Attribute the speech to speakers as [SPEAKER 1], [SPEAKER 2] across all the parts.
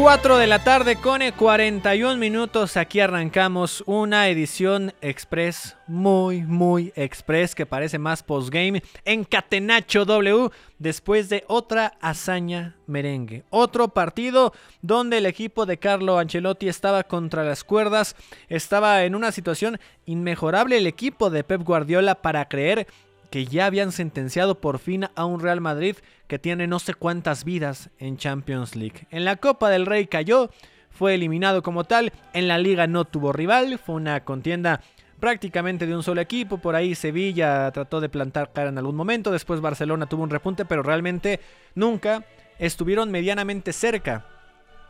[SPEAKER 1] Cuatro de la tarde con 41 minutos. Aquí arrancamos una edición express, muy, muy express, que parece más postgame en Catenacho W. Después de otra hazaña merengue. Otro partido donde el equipo de Carlo Ancelotti estaba contra las cuerdas. Estaba en una situación inmejorable el equipo de Pep Guardiola para creer que ya habían sentenciado por fin a un Real Madrid que tiene no sé cuántas vidas en Champions League. En la Copa del Rey cayó, fue eliminado como tal, en la liga no tuvo rival, fue una contienda prácticamente de un solo equipo, por ahí Sevilla trató de plantar cara en algún momento, después Barcelona tuvo un repunte, pero realmente nunca estuvieron medianamente cerca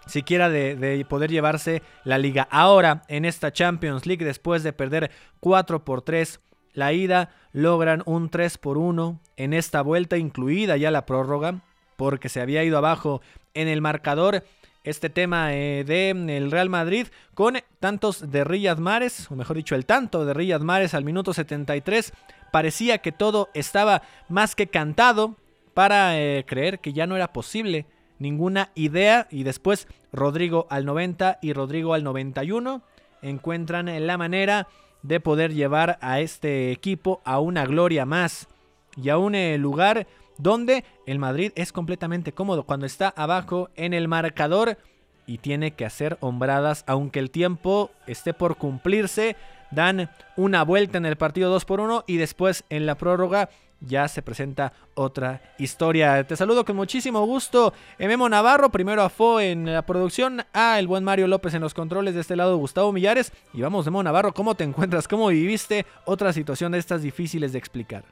[SPEAKER 1] siquiera de, de, poder llevarse la liga. Ahora, en esta Champions League, después de perder 4 por 3 la ida, logran un 3 por 1 en esta vuelta, incluida ya la prórroga, porque se había ido abajo en el marcador. Este tema eh, del Real Madrid con tantos de Riyad Mahrez, o mejor dicho, el tanto de Riyad Mahrez al minuto 73, parecía que todo estaba más que cantado para eh, creer que ya no era posible ninguna idea y después Rodrigo al 90 y Rodrigo al 91 encuentran la manera de poder llevar a este equipo a una gloria más y a un eh, lugar donde el Madrid es completamente cómodo cuando está abajo en el marcador y tiene que hacer hombradas aunque el tiempo esté por cumplirse. Dan una vuelta en el partido 2 por 1 y después en la prórroga ya se presenta otra historia. Te saludo con muchísimo gusto, Memo Navarro, primero a Fo en la producción, a el buen Mario López en los controles de este lado, Gustavo Millares. Y vamos, Memo Navarro, ¿cómo te encuentras? ¿Cómo viviste otra situación de estas difíciles de explicar?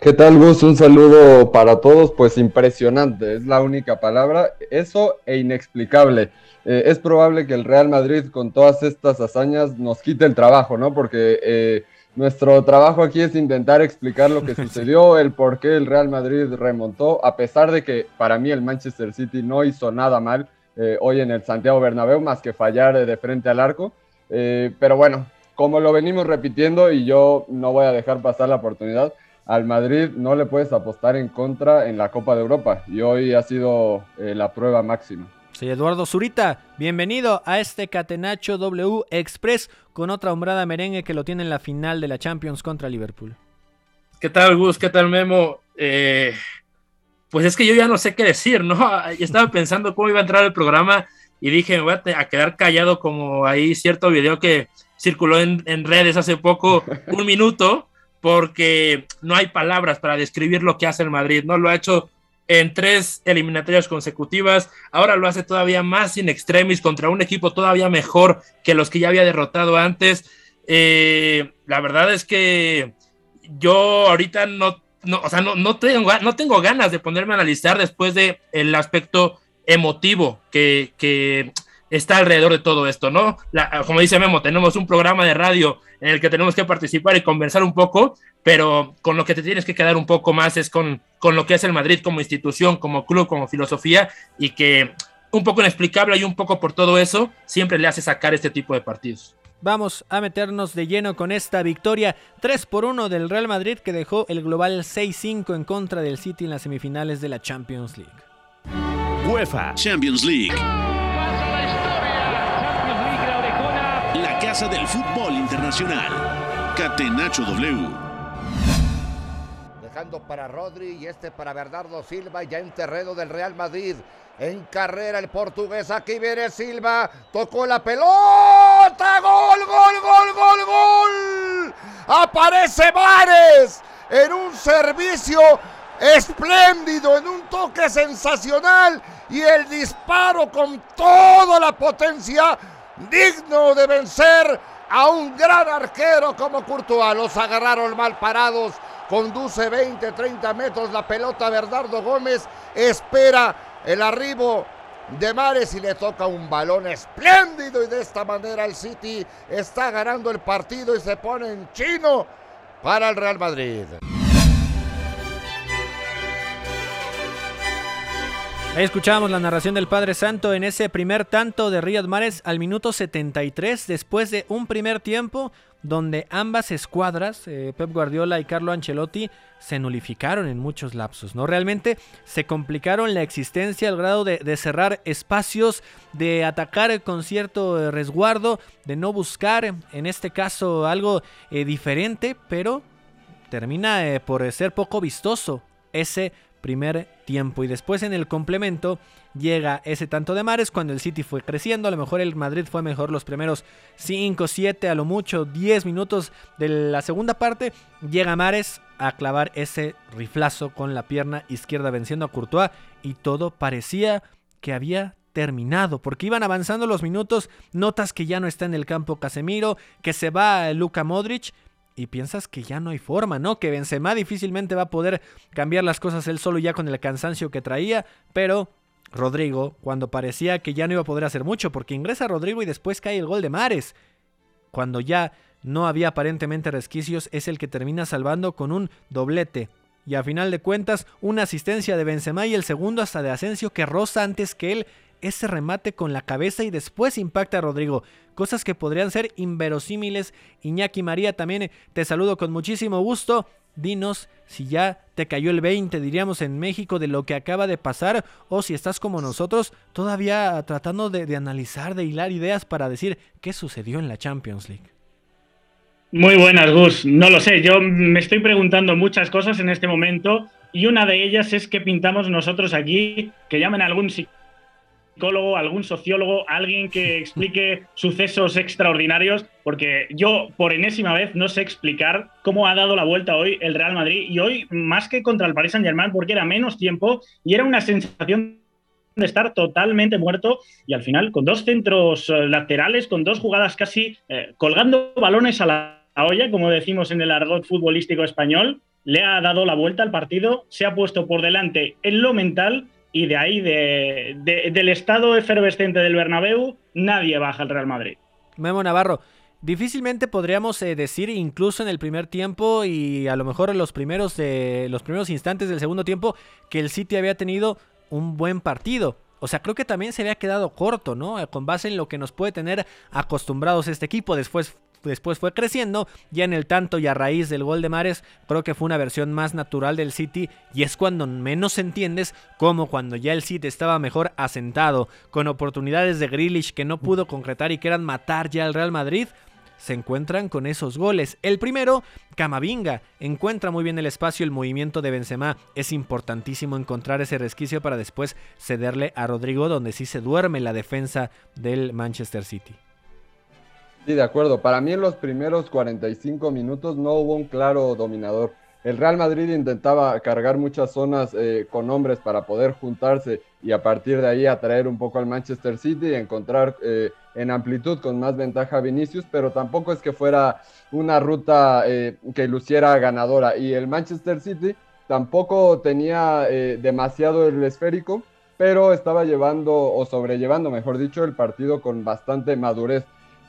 [SPEAKER 2] ¿Qué tal, Gus? Un saludo para todos, pues impresionante, es la única palabra, eso e inexplicable. Eh, es probable que el Real Madrid con todas estas hazañas nos quite el trabajo, ¿no? Porque... Eh, nuestro trabajo aquí es intentar explicar lo que sucedió, el por qué el Real Madrid remontó, a pesar de que para mí el Manchester City no hizo nada mal eh, hoy en el Santiago Bernabéu, más que fallar de frente al arco. Eh, pero bueno, como lo venimos repitiendo y yo no voy a dejar pasar la oportunidad, al Madrid no le puedes apostar en contra en la Copa de Europa y hoy ha sido eh, la prueba máxima.
[SPEAKER 1] Soy Eduardo Zurita, bienvenido a este Catenacho W Express con otra hombrada merengue que lo tiene en la final de la Champions contra Liverpool.
[SPEAKER 3] ¿Qué tal, Gus? ¿Qué tal, Memo? Eh, pues es que yo ya no sé qué decir, ¿no? Estaba pensando cómo iba a entrar el programa y dije, me voy a, quedar callado como ahí cierto video que circuló en, en redes hace poco, un minuto, porque no hay palabras para describir lo que hace el Madrid, ¿no? Lo ha hecho en tres eliminatorias consecutivas. Ahora lo hace todavía más in extremis contra un equipo todavía mejor que los que ya había derrotado antes. Eh, la verdad es que yo ahorita no, no o sea, no, no, tengo, no tengo ganas de ponerme a analizar después de aspecto emotivo que, que está alrededor de todo esto, ¿no? La, como dice Memo, tenemos un programa de radio en el que tenemos que participar y conversar un poco, pero con lo que te tienes que quedar un poco más es con, con lo que es el Madrid como institución, como club, como filosofía, y que un poco inexplicable y un poco por todo eso, siempre le hace sacar este tipo de partidos.
[SPEAKER 1] Vamos a meternos de lleno con esta victoria 3 por 1 del Real Madrid que dejó el global 6-5 en contra del City en las semifinales de la Champions League.
[SPEAKER 4] UEFA Champions League. La del fútbol internacional. Catenacho W.
[SPEAKER 5] Tocando para Rodri y este para Bernardo Silva, ya en terreno del Real Madrid. En carrera el portugués, aquí viene Silva, tocó la pelota, gol, gol, gol, gol, gol. Aparece Mares en un servicio espléndido, en un toque sensacional y el disparo con toda la potencia digno de vencer a un gran arquero como Courtois. Los agarraron mal parados. Conduce 20, 30 metros la pelota Bernardo Gómez. Espera el arribo de Mares y le toca un balón espléndido y de esta manera el City está ganando el partido y se pone en chino para el Real Madrid.
[SPEAKER 1] Ahí escuchábamos la narración del Padre Santo en ese primer tanto de Riyad Mahrez al minuto 73, después de un primer tiempo donde ambas escuadras, eh, Pep Guardiola y Carlo Ancelotti, se nulificaron en muchos lapsos, ¿no? Realmente se complicaron la existencia al grado de, cerrar espacios, de atacar con cierto eh, resguardo, de no buscar, en este caso, algo eh, diferente, pero termina por ser poco vistoso ese primer tiempo. Y después en el complemento llega ese tanto de Mares cuando el City fue creciendo. A lo mejor el Madrid fue mejor los primeros 5, 7, a lo mucho 10 minutos de la segunda parte. Llega Mares a clavar ese riflazo con la pierna izquierda venciendo a Courtois y todo parecía que había terminado, porque iban avanzando los minutos, notas que ya no está en el campo Casemiro, que se va Luka Modric y piensas que ya no hay forma, ¿no? Que Benzema difícilmente va a poder cambiar las cosas él solo ya con el cansancio que traía, pero Rodrigo, cuando parecía que ya no iba a poder hacer mucho, porque ingresa Rodrigo y después cae el gol de Mares, cuando ya no había aparentemente resquicios, es el que termina salvando con un doblete. Y a final de cuentas, una asistencia de Benzema y el segundo hasta de Asensio que roza antes que él ese remate con la cabeza y después impacta a Rodrigo. Cosas que podrían ser inverosímiles. Iñaki María, también eh, te saludo con muchísimo gusto. Dinos si ya te cayó el 20, diríamos en México, de lo que acaba de pasar, o si estás como nosotros, todavía tratando de, analizar, de hilar ideas para decir qué sucedió en la Champions League.
[SPEAKER 6] Muy buenas, Gus. No lo sé, yo me estoy preguntando muchas cosas en este momento y una de ellas es qué pintamos nosotros aquí, que llamen a algún algún sociólogo, alguien que explique sucesos extraordinarios, porque yo por enésima vez no sé explicar cómo ha dado la vuelta hoy el Real Madrid y hoy más que contra el Paris Saint-Germain porque era menos tiempo y era una sensación de estar totalmente muerto y al final con dos centros eh, laterales, con dos jugadas casi eh, colgando balones a la olla, como decimos en el argot futbolístico español, le ha dado la vuelta al partido, se ha puesto por delante en lo mental y de ahí, de, del estado efervescente del Bernabéu, nadie baja al Real Madrid.
[SPEAKER 1] Memo Navarro, difícilmente podríamos eh, decir, incluso en el primer tiempo y a lo mejor en los primeros, eh, los primeros instantes del segundo tiempo, que el City había tenido un buen partido. O sea, creo que también se había quedado corto, ¿no? Con base en lo que nos puede tener acostumbrados este equipo. Después después fue creciendo, ya en el tanto y a raíz del gol de Mares, creo que fue una versión más natural del City y es cuando menos entiendes cómo cuando ya el City estaba mejor asentado, con oportunidades de Grealish que no pudo concretar y que eran matar ya al Real Madrid, se encuentran con esos goles. El primero, Camavinga, encuentra muy bien el espacio, el movimiento de Benzema. Es importantísimo encontrar ese resquicio para después cederle a Rodrigo, donde sí se duerme la defensa del Manchester City.
[SPEAKER 2] Sí, de acuerdo. Para mí en los primeros 45 minutos no hubo un claro dominador. El Real Madrid intentaba cargar muchas zonas eh, con hombres para poder juntarse y a partir de ahí atraer un poco al Manchester City y encontrar eh, en amplitud con más ventaja a Vinicius, pero tampoco es que fuera una ruta eh, que luciera ganadora. Y el Manchester City tampoco tenía demasiado el esférico, pero estaba llevando o sobrellevando, mejor dicho, el partido con bastante madurez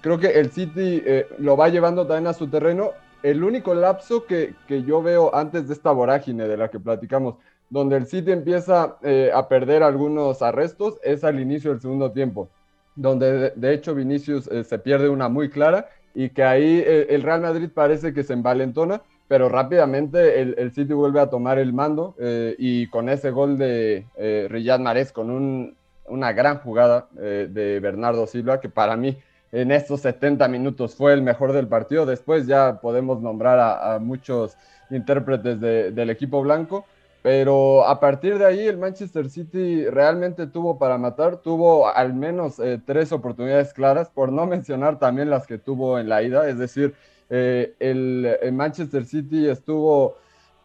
[SPEAKER 2] creo que el City eh, lo va llevando también a su terreno. El único lapso que, yo veo antes de esta vorágine de la que platicamos, donde el City empieza eh, a perder algunos arrestos, es al inicio del segundo tiempo, donde de, hecho Vinicius eh, se pierde una muy clara y que ahí el Real Madrid parece que se envalentona, pero rápidamente el, City vuelve a tomar el mando y con ese gol de Riyad Mahrez, con una gran jugada de Bernardo Silva, que para mí en estos 70 minutos fue el mejor del partido. Después ya podemos nombrar a, muchos intérpretes del equipo blanco. Pero a partir de ahí el Manchester City realmente tuvo para matar, tuvo al menos eh, tres oportunidades claras, por no mencionar también las que tuvo en la ida. Es decir, eh, el, Manchester City estuvo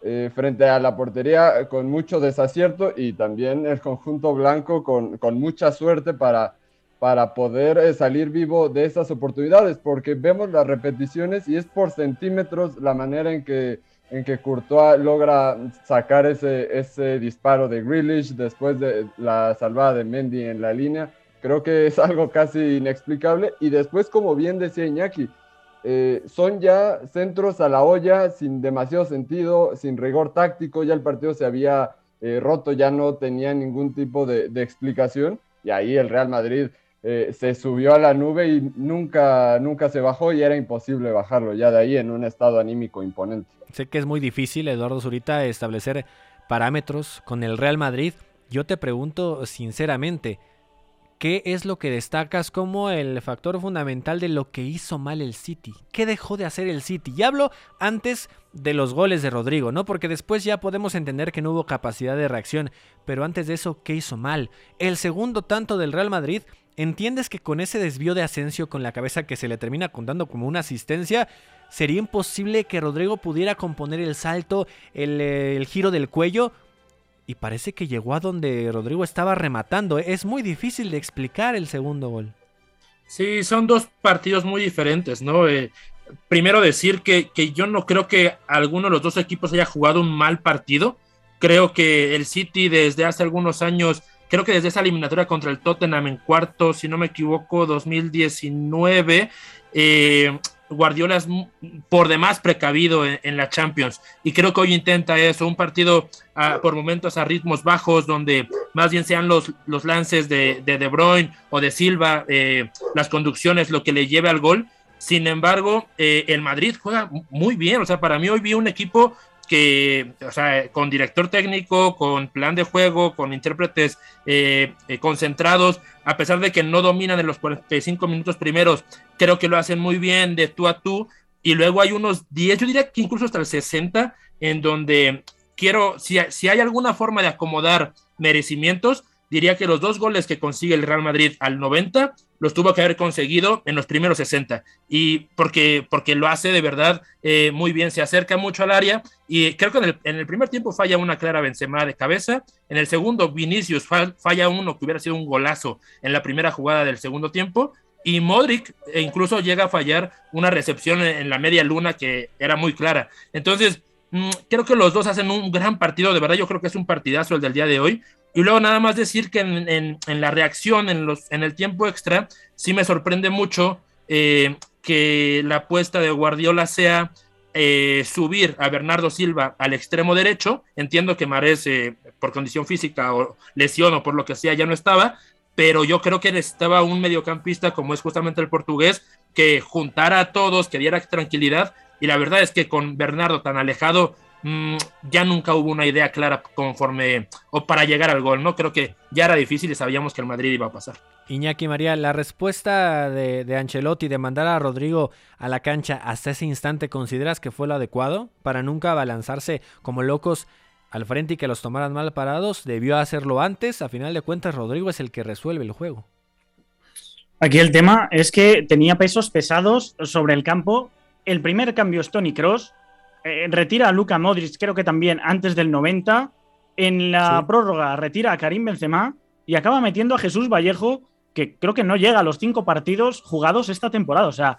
[SPEAKER 2] eh, frente a la portería con mucho desacierto y también el conjunto blanco con, con mucha suerte para para poder eh, salir vivo de esas oportunidades, porque vemos las repeticiones y es por centímetros la manera en que, en que Courtois logra sacar ese, ese disparo de Grealish después de la salvada de Mendy en la línea. Creo que es algo casi inexplicable. Y después, como bien decía Iñaki, eh, son ya centros a la olla sin demasiado sentido, sin rigor táctico, ya el partido se había eh, roto, ya no tenía ningún tipo de, de explicación. Y ahí el Real Madrid eh, se subió a la nube y nunca, nunca se bajó y era imposible bajarlo ya de ahí en un estado anímico imponente.
[SPEAKER 1] Sé que es muy difícil, Eduardo Zurita, establecer parámetros con el Real Madrid. Yo te pregunto sinceramente, ¿qué es lo que destacas como el factor fundamental de lo que hizo mal el City? ¿Qué dejó de hacer el City? Y hablo antes de los goles de Rodrigo, ¿no? Porque después ya podemos entender que no hubo capacidad de reacción, pero antes de eso, ¿qué hizo mal? El segundo tanto del Real Madrid ¿Entiendes que con ese desvío de Asensio con la cabeza que se le termina contando como una asistencia, sería imposible que Rodrigo pudiera componer el salto, eh, el, giro del cuello? Y parece que llegó a donde Rodrigo estaba rematando. Es muy difícil de explicar el segundo gol.
[SPEAKER 3] Sí, son dos partidos muy diferentes, ¿no? Eh, primero decir que, que, yo no creo que alguno de los dos equipos haya jugado un mal partido. Creo que el City desde hace algunos años creo que desde esa eliminatoria contra el Tottenham en cuarto, si no me equivoco, 2019, eh, Guardiola es por demás precavido en, la Champions y creo que hoy intenta eso, un partido por momentos a ritmos bajos donde más bien sean los, los lances de, de, Bruyne o de Silva, eh, las conducciones, lo que le lleve al gol. Sin embargo, eh, el Madrid juega muy bien, o sea, para mí hoy vi un equipo que, o sea, con director técnico, con plan de juego, con intérpretes eh, eh, concentrados, a pesar de que no dominan en los 45 minutos primeros, creo que lo hacen muy bien de tú a tú. Y luego hay unos 10, yo diría que incluso hasta el 60, en donde quiero, si, si hay alguna forma de acomodar merecimientos, diría que los dos goles que consigue el Real Madrid al 90 los tuvo que haber conseguido en los primeros 60 y porque, porque lo hace de verdad eh, muy bien, se acerca mucho al área y creo que en el, primer tiempo falla una clara Benzema de cabeza, en el segundo Vinicius falla uno que hubiera sido un golazo en la primera jugada del segundo tiempo y Modric e incluso llega a fallar una recepción en, la media luna que era muy clara. Entonces, mm, creo que los dos hacen un gran partido, de verdad yo creo que es un partidazo el del día de hoy. Y luego nada más decir que en, la reacción, en, los, en el tiempo extra, sí me sorprende mucho eh, que la apuesta de Guardiola sea eh, subir a Bernardo Silva al extremo derecho. Entiendo que Marés, eh, por condición física o lesión o por lo que sea, ya no estaba, pero yo creo que necesitaba un mediocampista como es justamente el portugués, que juntara a todos, que diera tranquilidad. Y la verdad es que con Bernardo tan alejado, Mm, ya nunca hubo una idea clara conforme o para llegar al gol, ¿no? Creo que ya era difícil y sabíamos que el Madrid iba a pasar.
[SPEAKER 1] Iñaki María, la respuesta de, de, Ancelotti de mandar a Rodrigo a la cancha hasta ese instante, ¿consideras que fue lo adecuado? Para nunca abalanzarse como locos al frente y que los tomaran mal parados, debió hacerlo antes. A final de cuentas, Rodrigo es el que resuelve el juego.
[SPEAKER 6] Aquí el tema es que tenía pesos pesados sobre el campo. El primer cambio es Tony Cross, eh, retira a Luka Modric, creo que también antes del 90. En la prórroga retira a Karim Benzema y acaba metiendo a Jesús Vallejo, que creo que no llega a los cinco partidos jugados esta temporada. O sea,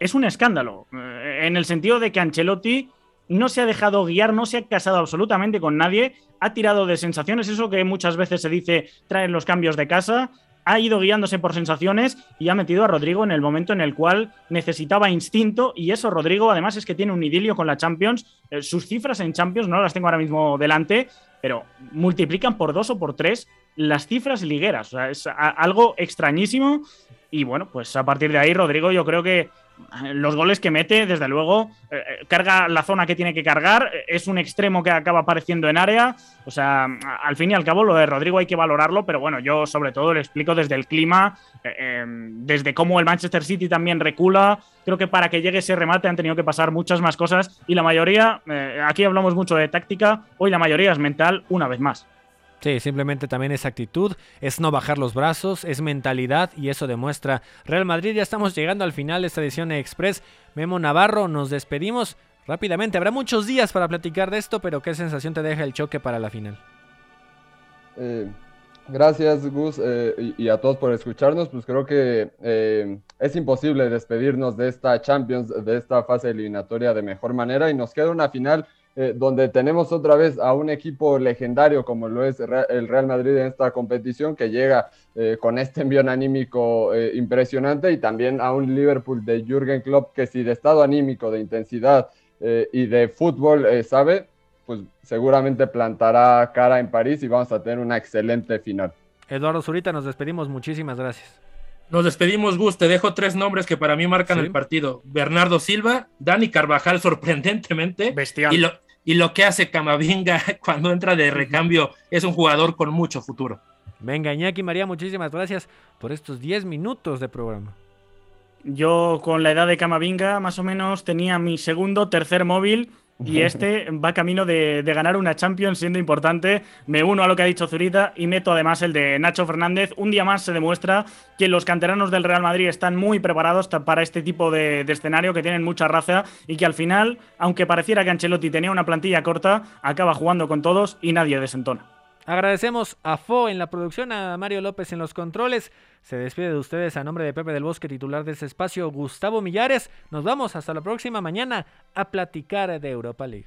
[SPEAKER 6] es un escándalo. Eh, en el sentido de que Ancelotti no se ha dejado guiar, no se ha casado absolutamente con nadie, ha tirado de sensaciones, eso que muchas veces se dice traen los cambios de casa, ha ido guiándose por sensaciones y ha metido a Rodrigo en el momento en el cual necesitaba instinto. Y eso Rodrigo además es que tiene un idilio con la Champions, eh, sus cifras en Champions no las tengo ahora mismo delante, pero multiplican por dos o por tres las cifras ligueras, o sea, es algo extrañísimo. Y bueno, pues a partir de ahí Rodrigo yo creo que los goles que mete, desde luego, eh, eh, carga la zona que tiene que cargar, es un extremo que acaba apareciendo en área, o sea, al fin y al cabo lo de Rodrigo hay que valorarlo, pero bueno, yo sobre todo le explico desde el clima, eh, desde cómo el Manchester City también recula, creo que para que llegue ese remate han tenido que pasar muchas más cosas y la mayoría, aquí hablamos mucho de táctica, hoy la mayoría es mental una vez más.
[SPEAKER 1] Sí, simplemente también es actitud, es no bajar los brazos, es mentalidad y eso demuestra Real Madrid. Ya estamos llegando al final de esta edición Express. Memo Navarro, nos despedimos rápidamente. Habrá muchos días para platicar de esto, pero ¿qué sensación te deja el choque para la final?
[SPEAKER 2] Eh, gracias Gus eh, y, a todos por escucharnos. Pues creo que eh, es imposible despedirnos de esta Champions, de esta fase eliminatoria de mejor manera y nos queda una final eh, donde tenemos otra vez a un equipo legendario como lo es el Real Madrid en esta competición, que llega eh, con este envión anímico eh, impresionante, y también a un Liverpool de Jürgen Klopp, que si de estado anímico, de intensidad y de fútbol sabe, pues seguramente plantará cara en París y vamos a tener una excelente final.
[SPEAKER 1] Eduardo Zurita, nos despedimos, muchísimas gracias.
[SPEAKER 3] Nos despedimos, Gus. Te dejo tres nombres que para mí marcan el partido: Bernardo Silva, Dani Carvajal, sorprendentemente.
[SPEAKER 6] Bestial.
[SPEAKER 3] Y lo, y lo que hace Camavinga cuando entra de recambio es un jugador con mucho futuro.
[SPEAKER 1] Venga, Iñaki María, muchísimas gracias por estos 10 minutos de programa.
[SPEAKER 6] Yo con la edad de Camavinga más o menos tenía mi segundo, tercer móvil y este va camino de, ganar una Champions siendo importante. Me uno a lo que ha dicho Zurita y meto además el de Nacho Fernández. Un día más se demuestra que los canteranos del Real Madrid están muy preparados para este tipo de, de escenario, que tienen mucha raza y que al final, aunque pareciera que Ancelotti tenía una plantilla corta, acaba jugando con todos y nadie desentona.
[SPEAKER 1] Agradecemos a Fo en la producción, a Mario López en los controles. Se despide de ustedes a nombre de Pepe del Bosque, titular de ese espacio, Gustavo Millares. Nos vamos hasta la próxima mañana a platicar de Europa League.